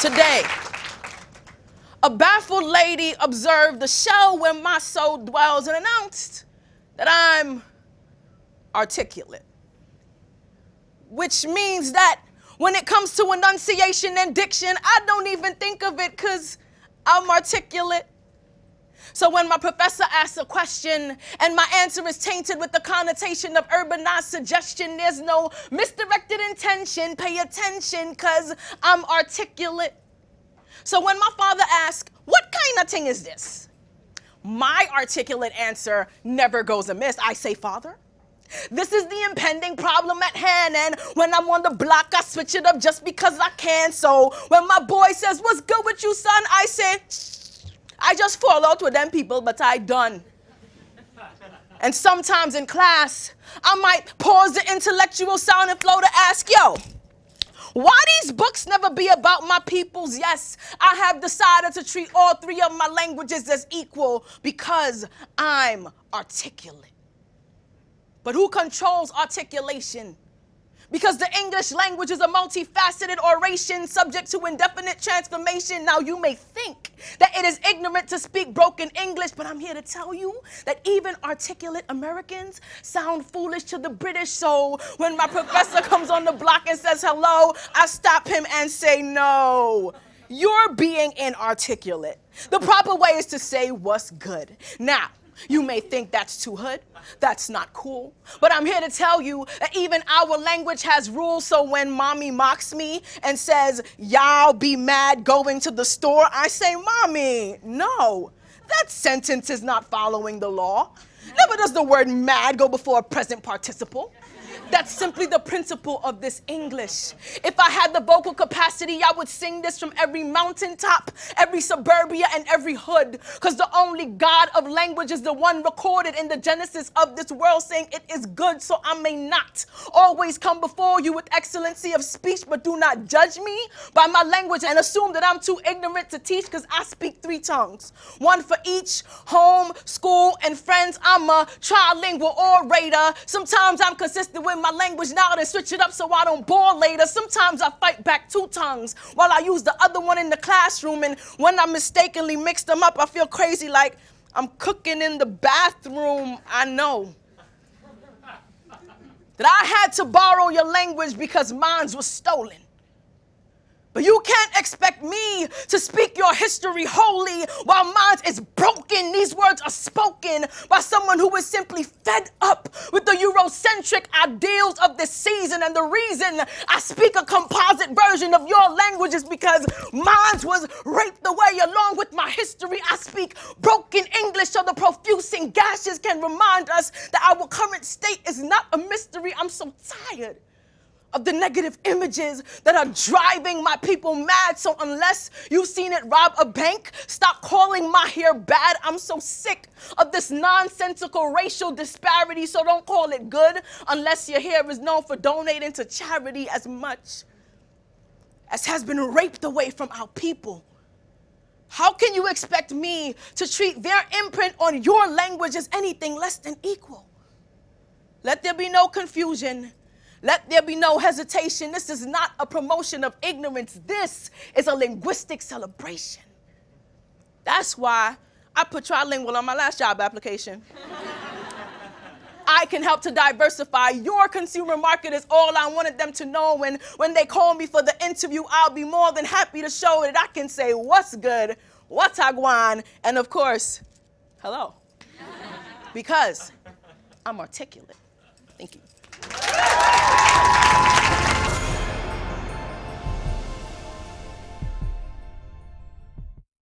Today, a baffled lady observed the shell where my soul dwells and announced that I'm articulate. Which means that when it comes to enunciation and diction, I don't even think of it because I'm articulate. So when my professor asks a question and my answer is tainted with the connotation of urbanized suggestion, there's no misdirected intention. Pay attention because I'm articulate. So when my father asks, What kind of thing is this? My articulate answer never goes amiss. I say, Father, this is the impending problem at hand, and when I'm on the block, I switch it up just because I can. So when my boy says, What's good with you, son? I say, I just fall out with them people, but I done. And sometimes in class, I might pause the intellectual sound and flow to ask, Yo, why these books never be about my peoples? Yes, I have decided to treat all three of my languages as equal because I'm articulate. But who controls articulation? Because the English language is a multifaceted oration subject to indefinite transformation. Now, you may think that it is ignorant to speak broken English, but I'm here to tell you that even articulate Americans sound foolish to the British. So when my professor comes on the block and says hello, I stop him and say no. You're being inarticulate. The proper way is to say what's good. Now, you may think that's too hood. That's not cool. But I'm here to tell you that even our language has rules. So when mommy mocks me and says, Y'all be mad going to the store, I say, Mommy, no. That sentence is not following the law. Never does the word mad go before a present participle. That's simply the principle of this English. If I had the vocal capacity, I would sing this from every mountaintop, every suburbia, and every hood. Because the only God of language is the one recorded in the Genesis of this world, saying it is good, so I may not always come before you with excellency of speech, but do not judge me by my language and assume that I'm too ignorant to teach because I speak three tongues one for each home, school, and friends. I'm a trilingual orator. Sometimes I'm consistent with my language now and switch it up so I don't bore later. Sometimes I fight back two tongues while I use the other one in the classroom. And when I mistakenly mix them up, I feel crazy like I'm cooking in the bathroom. I know. That I had to borrow your language because mine was stolen. But you can't expect me to speak your history wholly while mine is broken. These words are spoken by someone who is simply fed up with the Eurocentric ideals of this season. And the reason I speak a composite version of your language is because mine was raped away along with my history. I speak broken English so the profusing gashes can remind us that our current state is not a mystery. I'm so tired of the negative images that are driving my people mad. So, unless you've seen it rob a bank, stop calling my hair bad. I'm so sick of this nonsensical racial disparity. So, don't call it good unless your hair is known for donating to charity as much as has been raped away from our people. How can you expect me to treat their imprint on your language as anything less than equal? Let there be no confusion. Let there be no hesitation. This is not a promotion of ignorance. This is a linguistic celebration. That's why I put trilingual on my last job application. I can help to diversify your consumer market is all I wanted them to know. When, when they call me for the interview, I'll be more than happy to show that I can say what's good, what's agwan, and of course, hello. because I'm articulate. Thank you.